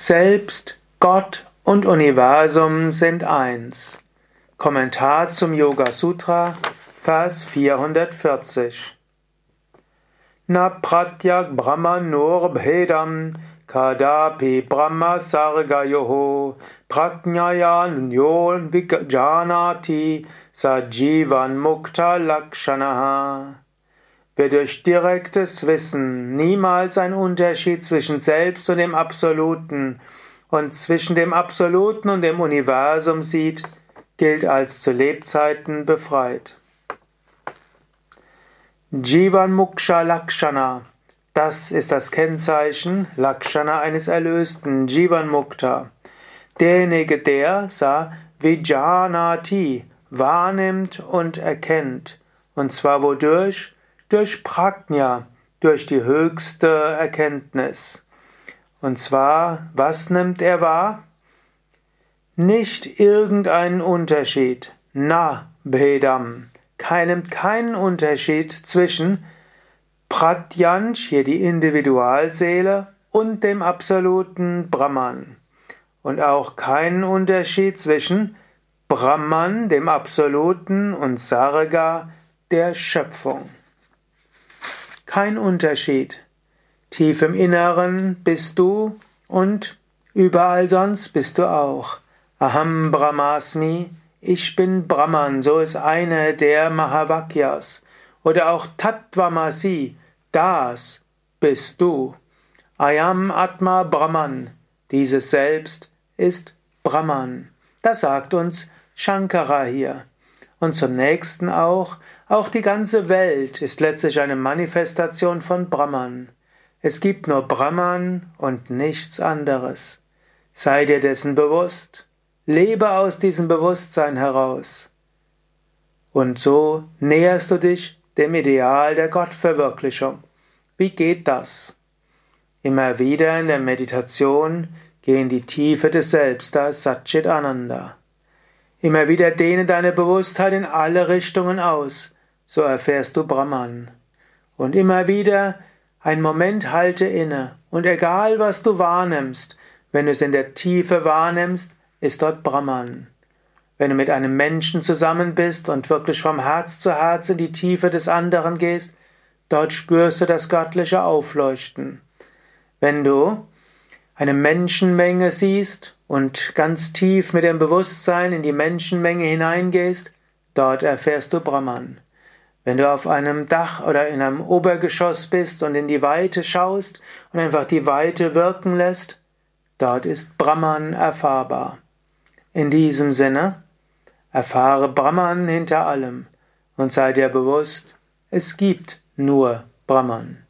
Selbst, Gott und Universum sind eins. Kommentar zum Yoga Sutra, Vers 440. Na pratyak brahma nur bhedam kadapi brahma sargayoho prajnaya nyon vijanati sajivan mukta lakshanaha Wer durch direktes Wissen niemals einen Unterschied zwischen Selbst und dem Absoluten und zwischen dem Absoluten und dem Universum sieht, gilt als zu Lebzeiten befreit. Jivan Muksha Lakshana. Das ist das Kennzeichen Lakshana eines Erlösten, Jivan Mukta. Derjenige, der sa Vijanati wahrnimmt und erkennt. Und zwar wodurch? Durch Prajna, durch die höchste Erkenntnis. Und zwar, was nimmt er wahr? Nicht irgendeinen Unterschied. Na, Bhedam. Keinem, keinen Unterschied zwischen Pratyanch, hier die Individualseele, und dem absoluten Brahman. Und auch keinen Unterschied zwischen Brahman, dem Absoluten, und Sarga, der Schöpfung. Kein Unterschied. Tief im Inneren bist du und überall sonst bist du auch. Aham Brahmasmi, ich bin Brahman, so ist eine der Mahavakyas. Oder auch Tattvamasi, das bist du. Ayam Atma Brahman, dieses Selbst ist Brahman. Das sagt uns Shankara hier. Und zum nächsten auch, auch die ganze Welt ist letztlich eine Manifestation von Brahman. Es gibt nur Brahman und nichts anderes. Sei dir dessen bewusst, lebe aus diesem Bewusstsein heraus. Und so näherst du dich dem Ideal der Gottverwirklichung. Wie geht das? Immer wieder in der Meditation geh in die Tiefe des Selbst, da ist Satchit Ananda. Immer wieder dehne deine Bewusstheit in alle Richtungen aus, so erfährst du Brahman. Und immer wieder ein Moment halte inne, und egal was du wahrnimmst, wenn du es in der Tiefe wahrnimmst, ist dort Brahman. Wenn du mit einem Menschen zusammen bist und wirklich vom Herz zu Herz in die Tiefe des anderen gehst, dort spürst du das göttliche Aufleuchten. Wenn du eine Menschenmenge siehst und ganz tief mit dem Bewusstsein in die Menschenmenge hineingehst, dort erfährst du Brahman. Wenn du auf einem Dach oder in einem Obergeschoss bist und in die Weite schaust und einfach die Weite wirken lässt, dort ist Brahman erfahrbar. In diesem Sinne, erfahre Brahman hinter allem und sei dir bewusst, es gibt nur Brahman.